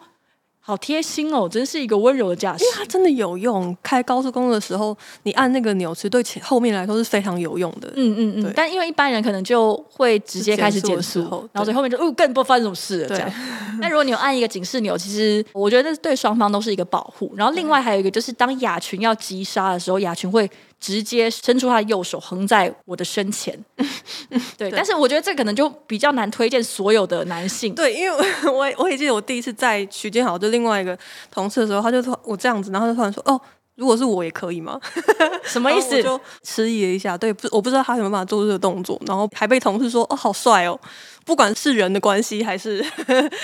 好贴心哦，真是一个温柔的驾驶。因为它真的有用，开高速公路的时候，你按那个钮，其实对前后面来说是非常有用的。嗯嗯嗯。但因为一般人可能就会直接开始减速，然后所以后面就哦，更不发生什么事了这样。那如果你有按一个警示钮，其实我觉得对双方都是一个保护。然后另外还有一个就是，当雅群要急刹的时候，雅群会。直接伸出他的右手横在我的身前，对，对，但是我觉得这可能就比较难推荐所有的男性。对，因为 我我也记得我第一次在徐建豪就另外一个同事的时候，他就说我这样子，然后就突然说：“哦，如果是我也可以吗？” 什么意思？就迟疑了一下，对，不，我不知道他有没有办法做这个动作，然后还被同事说：“哦，好帅哦！”不管是人的关系还是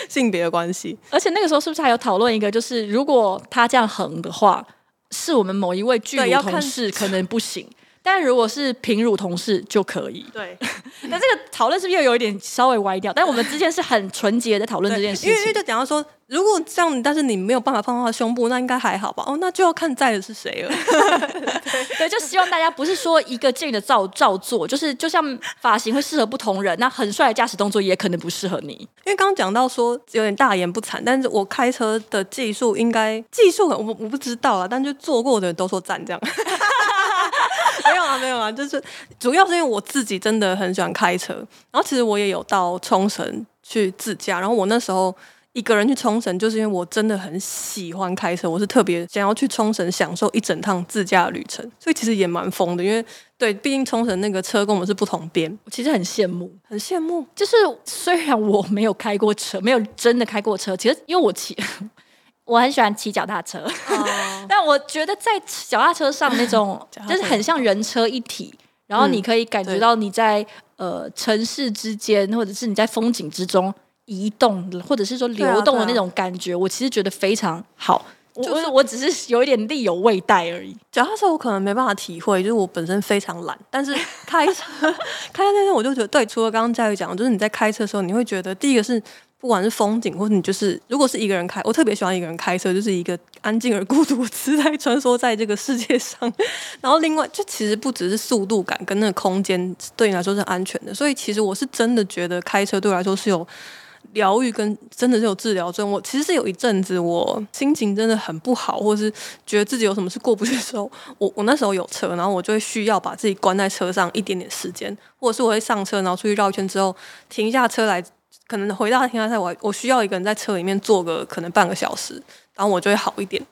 性别的关系，而且那个时候是不是还有讨论一个，就是如果他这样横的话。是我们某一位剧组同事可能不行，但如果是平乳同事就可以。对，那这个讨论是不是又有一点稍微歪掉？但我们之间是很纯洁的讨论这件事情。因为因为就讲到说，如果这样，但是你没有办法放到他胸部，那应该还好吧？哦，那就要看在的是谁了。对，对，就希望大家不是说一个劲的照照做，就是就像发型会适合不同人，那很帅的驾驶动作也可能不适合你。因为刚刚讲到说有点大言不惭，但是我开车的技术应该技术我我不知道啊，但就做过的人都说赞这样。没有啊，没有啊，就是主要是因为我自己真的很喜欢开车，然后其实我也有到冲绳去自驾，然后我那时候。一个人去冲绳，就是因为我真的很喜欢开车，我是特别想要去冲绳享受一整趟自驾旅程，所以其实也蛮疯的。因为对，毕竟冲绳那个车跟我们是不同边，我其实很羡慕，很羡慕。就是虽然我没有开过车，没有真的开过车，其实因为我骑，我很喜欢骑脚踏车，哦、但我觉得在脚踏车上那种 就是很像人车一体，然后你可以感觉到你在呃城市之间，或者是你在风景之中。移动或者是说流动的那种感觉，啊啊、我其实觉得非常好。就是我只是有一点力有未逮而已。脚踏车我可能没办法体会，就是我本身非常懒。但是开车 开车那天我就觉得，对，除了刚刚佳宇讲，就是你在开车的时候，你会觉得第一个是不管是风景，或者你就是如果是一个人开，我特别喜欢一个人开车，就是一个安静而孤独姿态穿梭在这个世界上。然后另外，就其实不只是速度感跟那个空间对你来说是安全的，所以其实我是真的觉得开车对我来说是有。疗愈跟真的是有治疗作用。我其实是有一阵子，我心情真的很不好，或是觉得自己有什么事过不去的时候，我我那时候有车，然后我就会需要把自己关在车上一点点时间，或者是我会上车，然后出去绕一圈之后停下车来，可能回到停下车，我我需要一个人在车里面坐个可能半个小时，然后我就会好一点。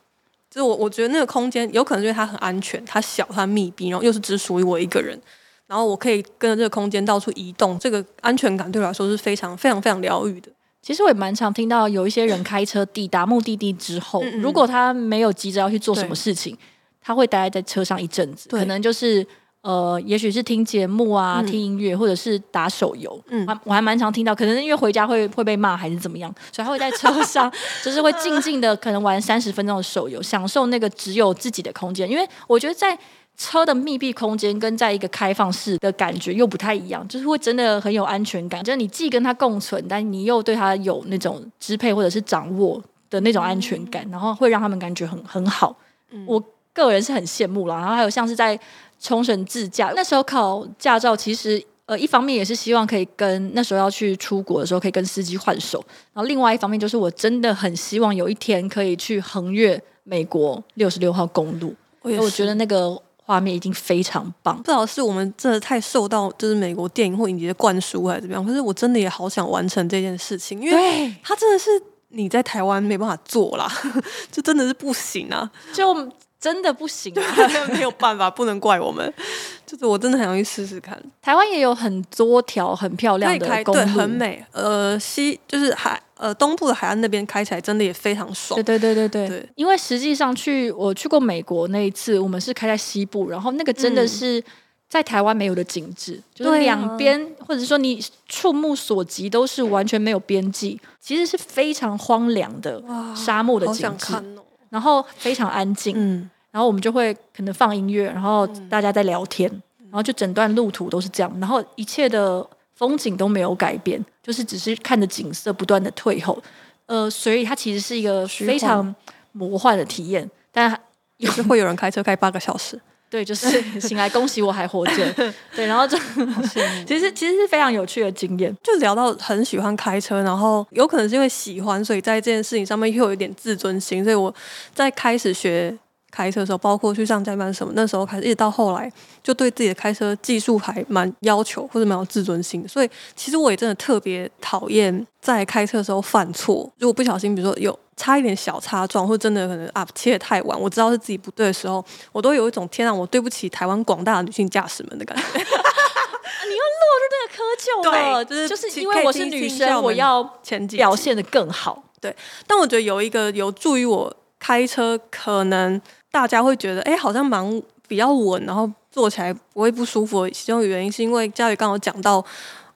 就是我我觉得那个空间有可能因为它很安全，它小，它密闭，然后又是只属于我一个人。然后我可以跟着这个空间到处移动，这个安全感对我来说是非常非常非常疗愈的。其实我也蛮常听到有一些人开车抵达目的地之后，嗯嗯，如果他没有急着要去做什么事情，他会待在车上一阵子，可能就是呃，也许是听节目啊、嗯、听音乐，或者是打手游。嗯，我还蛮常听到，可能因为回家会会被骂还是怎么样，所以他会在车上 就是会静静的可能玩三十分钟的手游，享受那个只有自己的空间。因为我觉得在车的密闭空间跟在一个开放式的感觉又不太一样，就是会真的很有安全感，就是你既跟他共存，但你又对他有那种支配或者是掌握的那种安全感，然后会让他们感觉很很好。嗯、我个人是很羡慕了。然后还有像是在冲绳自驾，那时候考驾照，其实呃一方面也是希望可以跟那时候要去出国的时候可以跟司机换手，然后另外一方面就是我真的很希望有一天可以去横越美国六十六号公路，我我觉得那个。画面已经非常棒，不知道是我们真的太受到就是美国电影或影集的灌输还是怎么样，可是我真的也好想完成这件事情，因为它真的是你在台湾没办法做啦，就真的是不行啊，就真的不行啊，没有办法，不能怪我们，就是我真的很想去试试看。台湾也有很多条很漂亮的公路，对，很美，呃，西就是海。呃，东部的海岸那边开起来真的也非常爽。对对对对对，对。因为实际上去我去过美国那一次，我们是开在西部，然后那个真的是在台湾没有的景致，嗯、就是两边、啊、或者说你触目所及都是完全没有边际，其实是非常荒凉的沙漠的景致，哦、然后非常安静。嗯，然后我们就会可能放音乐，然后大家在聊天，嗯、然后就整段路途都是这样，然后一切的。风景都没有改变，就是只是看着景色不断的退后，呃，所以它其实是一个非常魔幻的体验。但也是会有人开车开八个小时，对，就是 醒来恭喜我还活着，对，然后就 其实其实是非常有趣的经验。就聊到很喜欢开车，然后有可能是因为喜欢，所以在这件事情上面又有一点自尊心，所以我在开始学。开车的时候，包括去上加班什么，那时候开始，一直到后来，就对自己的开车技术还蛮要求，或者蛮有自尊心的。所以，其实我也真的特别讨厌在开车的时候犯错。如果不小心，比如说有差一点小擦撞，或真的可能啊 切的太晚，我知道是自己不对的时候，我都有一种天啊，我对不起台湾广大的女性驾驶们的感觉。你又落入那个窠臼了，就是就是因为我是女生，我要前表现的更好。对，但我觉得有一个有助于我开车可能。大家会觉得，哎，好像蛮比较稳，然后坐起来不会不舒服。其中的原因是因为佳宇刚好讲到，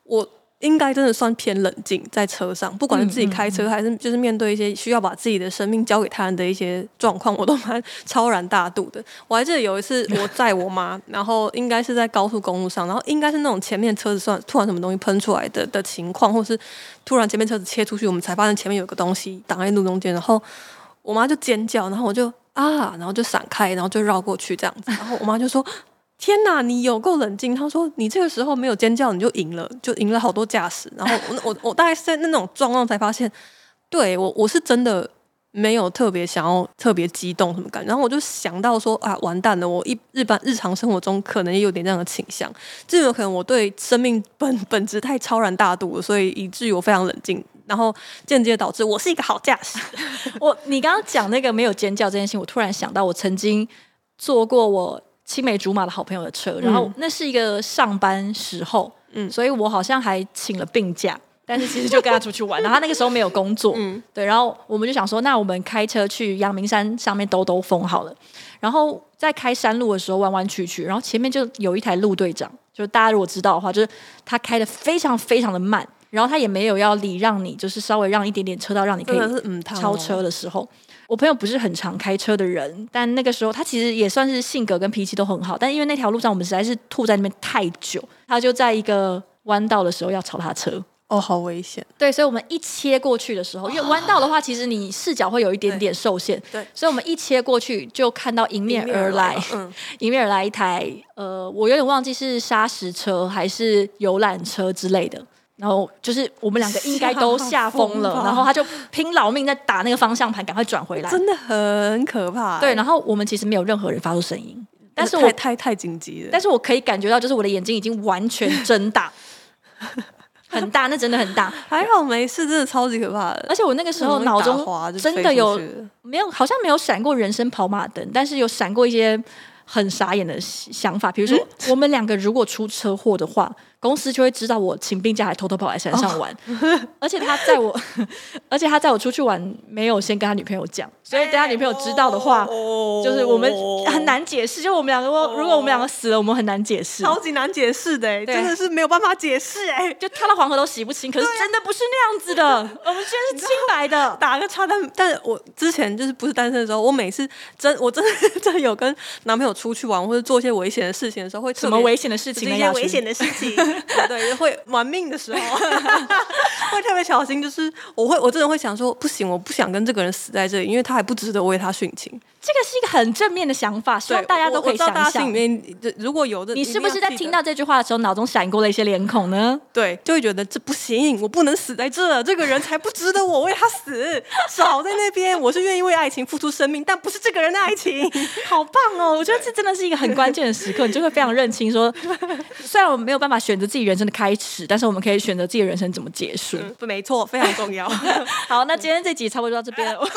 我应该真的算偏冷静在车上，不管是自己开车还是就是面对一些需要把自己的生命交给他人的一些状况，我都蛮 超然大度的。我还记得有一次 我载我妈，然后应该是在高速公路上，然后应该是那种前面车子算突然什么东西喷出来的的情况，或是突然前面车子切出去，我们才发现前面有个东西挡在路中间，然后我妈就尖叫，然后我就。啊，然后就闪开，然后就绕过去这样子。然后我妈就说：“天哪，你有够冷静。”她说：“你这个时候没有尖叫，你就赢了，就赢了好多驾驶。”然后我我我大概是在那种状况才发现，对我我是真的没有特别想要特别激动什么感觉。然后我就想到说：“啊，完蛋了！我一日本日常生活中可能也有点这样的倾向，这有可能我对生命本本质太超然大度了，所以以至于我非常冷静。”然后间接导致我是一个好驾驶。我你刚刚讲那个没有尖叫这件事情，我突然想到，我曾经坐过我青梅竹马的好朋友的车，然后那是一个上班时候，嗯，所以我好像还请了病假，但是其实就跟他出去玩。然后他那个时候没有工作，嗯，对，然后我们就想说，那我们开车去阳明山上面兜兜风好了。然后在开山路的时候弯弯曲曲，然后前面就有一台路队长，就是大家如果知道的话，就是他开的非常非常的慢。然后他也没有要礼让你，就是稍微让一点点车道，让你可以超车的时候。我朋友不是很常开车的人，但那个时候他其实也算是性格跟脾气都很好。但因为那条路上我们实在是吐在那边太久，他就在一个弯道的时候要超他车。哦，好危险！对，所以我们一切过去的时候，因为弯道的话，其实你视角会有一点点受限。对，对，所以我们一切过去就看到迎面而来，嗯，迎面而来一台呃，我有点忘记是砂石车还是游览车之类的。然后就是我们两个应该都吓疯了，然后他就拼老命在打那个方向盘，赶快转回来，真的很可怕。对，然后我们其实没有任何人发出声音，但是我太太，太紧急了。但是我可以感觉到，就是我的眼睛已经完全睁大，很大，那真的很大。还好没事，真的超级可怕的。而且我那个时候脑中真的有没有好像没有闪过人生跑马灯，但是有闪过一些很傻眼的想法，比如说、嗯、我们两个如果出车祸的话。公司就会知道我请病假还偷偷跑来山上玩，哦、而且他在我，而且他在我出去玩没有先跟他女朋友讲，所以等他女朋友知道的话，哦、就是我们很很难解释。就我们两个，如果我们两个死了，我们很难解释，超级难解释的，真的是没有办法解释哎，就跳到黄河都洗不清。可是真的不是那样子的，我们现在是清白的。打个叉，但但我之前就是不是单身的时候，我每次真我真的真的有跟男朋友出去玩或者做一些危险的事情的时候，会什么危险的事情？一些危险的事情，对，会玩命的时候 会特别小心，就是我会我真的会想说，不行，我不想跟这个人死在这里，因为他还不值得为他殉情。这个是一个很正面的想法，希望大家都可以想想。心里面如果有的，你是不是在听到这句话的时候，脑中闪过了一些脸孔呢？对，就会觉得这不行，我不能死在这，这个人才不值得我为他死，少在那边。我是愿意为爱情付出生命，但不是这个人的爱情。好棒哦！我觉得这真的是一个很关键的时刻，你就会非常认清说，虽然我没有办法选择自己人生的开始，但是我们可以选择自己人生怎么结束。嗯，没错，非常重要。好，那今天这集差不多就到这边，没有了，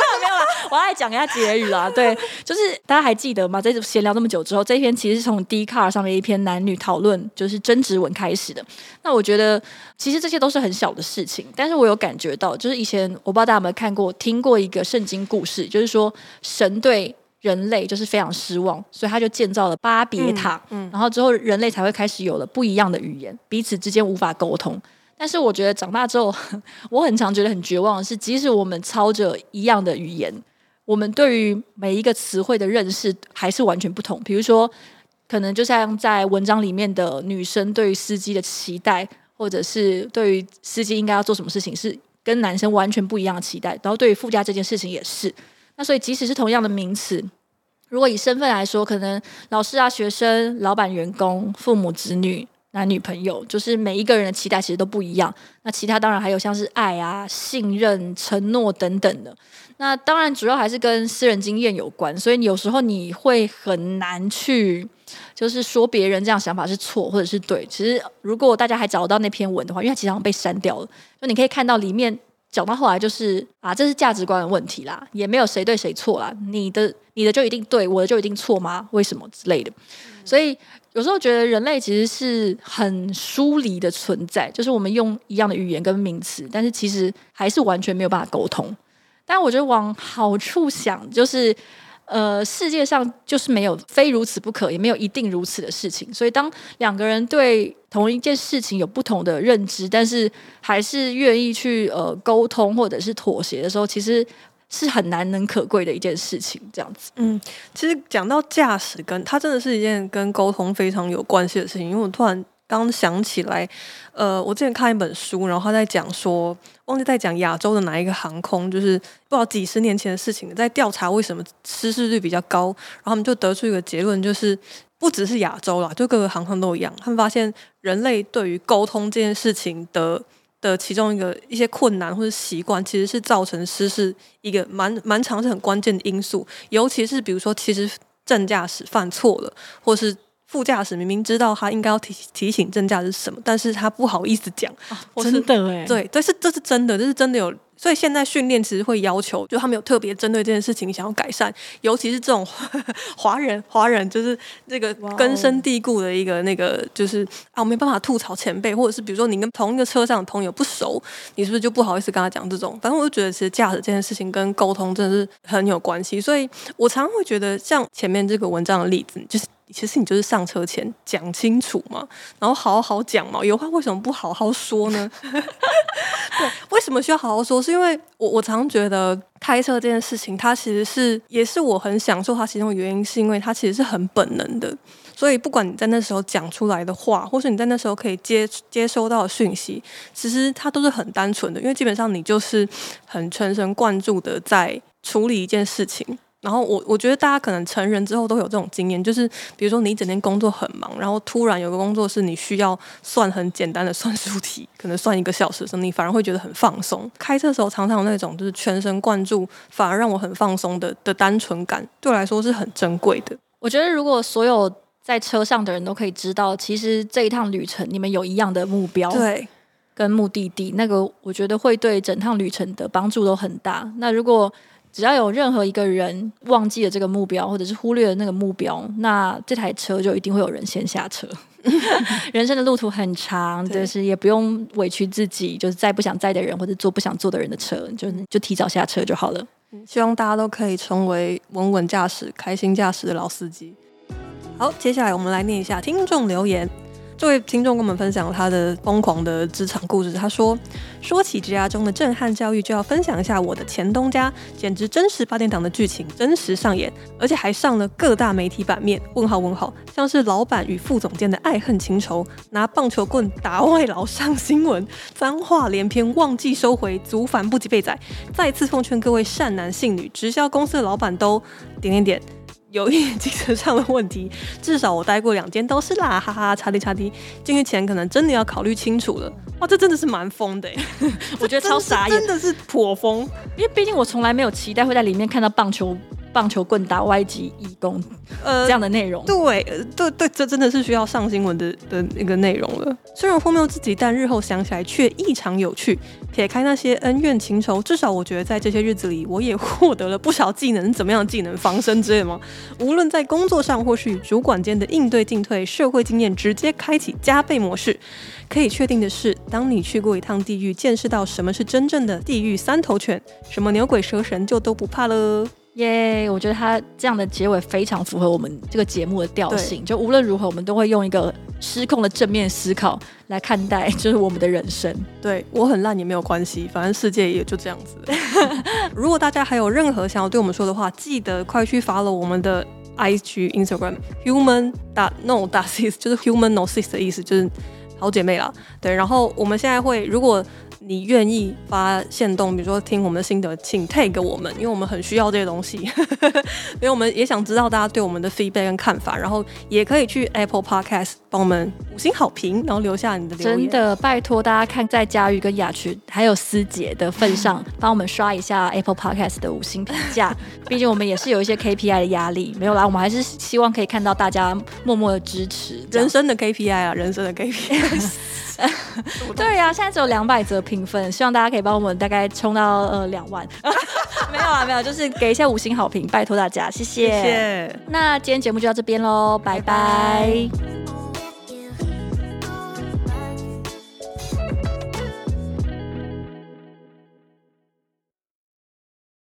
我要来讲一下结语啦。对。就是大家还记得吗？在闲聊这么久之后，这一篇其实是从 Dcard 上面一篇男女讨论，就是争执文开始的。那我觉得其实这些都是很小的事情，但是我有感觉到，就是以前我不知道大家有没有看过、听过一个圣经故事，就是说神对人类就是非常失望，所以他就建造了巴别塔，嗯，嗯，然后之后人类才会开始有了不一样的语言，彼此之间无法沟通。但是我觉得长大之后，我很常觉得很绝望的是，即使我们操着一样的语言。我们对于每一个词汇的认识还是完全不同。比如说，可能就像在文章里面的女生对于司机的期待，或者是对于司机应该要做什么事情，是跟男生完全不一样的期待。然后对于副驾这件事情也是。那所以，即使是同样的名词，如果以身份来说，可能老师啊、学生、老板、员工、父母、子女、男女朋友，就是每一个人的期待其实都不一样。那其他当然还有像是爱啊、信任、承诺等等的。那当然，主要还是跟私人经验有关，所以有时候你会很难去，就是说别人这样想法是错或者是对。其实，如果大家还找得到那篇文的话，因为它其实好像被删掉了，就你可以看到里面讲到后来就是啊，这是价值观的问题啦，也没有谁对谁错啦，你的你的就一定对，我的就一定错吗？为什么之类的？所以有时候觉得人类其实是很疏离的存在，就是我们用一样的语言跟名词，但是其实还是完全没有办法沟通。但我觉得往好处想，就是，呃，世界上就是没有非如此不可，也没有一定如此的事情。所以，当两个人对同一件事情有不同的认知，但是还是愿意去呃沟通或者是妥协的时候，其实是很难能可贵的一件事情。这样子，嗯，其实讲到驾驶，跟它真的是一件跟沟通非常有关系的事情，因为我突然。刚想起来，呃，我之前看一本书，然后他在讲说，忘记在讲亚洲的哪一个航空，就是不知道几十年前的事情，在调查为什么失事率比较高，然后他们就得出一个结论，就是不只是亚洲啦，就各个航空都一样，他们发现人类对于沟通这件事情的的其中一个一些困难或者习惯，其实是造成失事一个蛮蛮长是很关键的因素，尤其是比如说，其实正驾驶犯错了，或是。副驾驶明明知道他应该要提提醒正驾驶是什么，但是他不好意思讲。啊、真的哎，对，这是这是真的，这是真的有。所以现在训练其实会要求，就他们有特别针对这件事情想要改善，尤其是这种 华人，华人就是这个根深蒂固的一个那个，就是啊，我没办法吐槽前辈，或者是比如说你跟同一个车上的朋友不熟，你是不是就不好意思跟他讲这种？反正我就觉得，其实驾驶这件事情跟沟通真的是很有关系。所以我常常会觉得，像前面这个文章的例子，就是。其实你就是上车前讲清楚嘛，然后好好讲嘛。有话为什么不好好说呢？对，为什么需要好好说？是因为我我常觉得开车这件事情，它其实是也是我很享受它其中的原因，是因为它其实是很本能的。所以不管你在那时候讲出来的话，或是你在那时候可以接接收到的讯息，其实它都是很单纯的，因为基本上你就是很全神贯注的在处理一件事情。然后我我觉得大家可能成人之后都有这种经验，就是比如说你一整天工作很忙，然后突然有个工作是你需要算很简单的算术题，可能算一个小时的时候，你反而会觉得很放松。开车的时候常常有那种就是全神贯注，反而让我很放松的的单纯感，对我来说是很珍贵的。我觉得如果所有在车上的人都可以知道，其实这一趟旅程你们有一样的目标，对，跟目的地，那个我觉得会对整趟旅程的帮助都很大。那如果只要有任何一个人忘记了这个目标，或者是忽略了那个目标，那这台车就一定会有人先下车。人生的路途很长，就是也不用委屈自己，就是载不想载的人或者坐不想坐的人的车，就就提早下车就好了。希望大家都可以成为稳稳驾驶、开心驾驶的老司机。好，接下来我们来念一下听众留言。这位听众跟我们分享他的疯狂的职场故事。他说：“说起职涯中的震撼教育，就要分享一下我的前东家，简直真实八点档的剧情，真实上演，而且还上了各大媒体版面。问号问号，像是老板与副总监的爱恨情仇，拿棒球棍打外劳上新闻，脏话连篇，忘记收回，足繁不及备载。再次奉劝各位善男信女，直销公司的老板都点点点。”有一点精神上的问题，至少我待过两间都是啦，哈哈，差滴差滴，进去前可能真的要考虑清楚了。哇，这真的是蛮疯的，我觉得超傻眼，真的是颇疯，因为毕竟我从来没有期待会在里面看到棒球。棒球棍打外籍义工，呃，这样的内容，对，对，对，这真的是需要上新闻的的一个内容了。虽然荒谬至极，但日后想起来却异常有趣。撇开那些恩怨情仇，至少我觉得在这些日子里，我也获得了不少技能。怎么样技能？防身之类的吗？无论在工作上，或是与主管间的应对进退，社会经验直接开启加倍模式。可以确定的是，当你去过一趟地狱，见识到什么是真正的地狱三头犬，什么牛鬼蛇神，就都不怕了。耶！Yeah, 我觉得他这样的结尾非常符合我们这个节目的调性。就无论如何，我们都会用一个失控的正面思考来看待，就是我们的人生。对，我很烂也没有关系，反正世界也就这样子。如果大家还有任何想要对我们说的话，记得快去 follow 我们的 IG Instagram human dot no dot sis，就是 human no sis 的意思，就是好姐妹啦。对，然后我们现在会如果。你愿意发现动，比如说听我们的心得，请 tag 我们，因为我们很需要这些东西。因为我们也想知道大家对我们的 feedback 跟看法，然后也可以去 Apple Podcast 帮我们五星好评，然后留下你的留言。真的，拜托大家看在佳玉跟雅群还有思姐的份上，帮我们刷一下 Apple Podcast 的五星评价。毕竟我们也是有一些 KPI 的压力，没有啦，我们还是希望可以看到大家默默的支持。人生的 KPI 啊，人生的 KPI。对呀、啊，现在只有两百则评分，希望大家可以帮我们大概冲到呃两万。没有啊，没有，就是给一下五星好评，拜托大家，谢谢。谢谢。那今天节目就到这边喽，拜拜。拜拜。